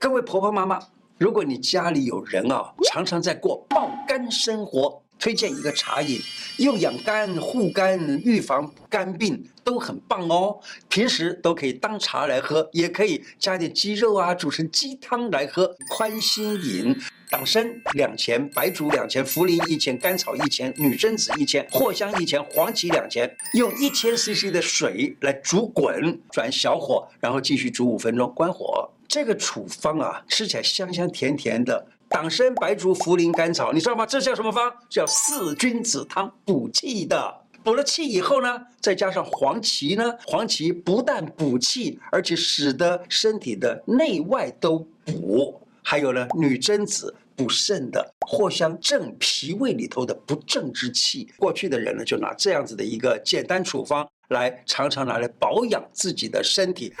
各位婆婆妈妈，如果你家里有人啊，常常在过爆肝生活，推荐一个茶饮，又养肝护肝，预防肝病都很棒哦。平时都可以当茶来喝，也可以加点鸡肉啊，煮成鸡汤来喝，宽心饮。党参两钱，白术两钱，茯苓一钱，甘草一钱，女贞子一钱，藿香一钱，黄芪两钱，用一千 CC 的水来煮滚，转小火，然后继续煮五分钟，关火。这个处方啊，吃起来香香甜甜的。党参、白术、茯苓、甘草，你知道吗？这叫什么方？叫四君子汤，补气的。补了气以后呢，再加上黄芪呢，黄芪不但补气，而且使得身体的内外都补。还有呢，女贞子补肾的，藿香正脾胃里头的不正之气。过去的人呢，就拿这样子的一个简单处方来常常拿来保养自己的身体。